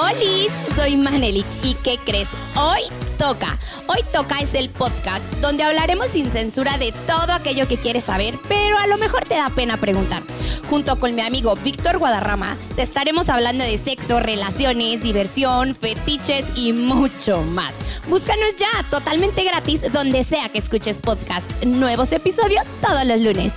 Hola, soy Manelik y ¿qué crees? Hoy toca. Hoy toca es el podcast donde hablaremos sin censura de todo aquello que quieres saber, pero a lo mejor te da pena preguntar. Junto con mi amigo Víctor Guadarrama, te estaremos hablando de sexo, relaciones, diversión, fetiches y mucho más. Búscanos ya, totalmente gratis, donde sea que escuches podcast. Nuevos episodios todos los lunes.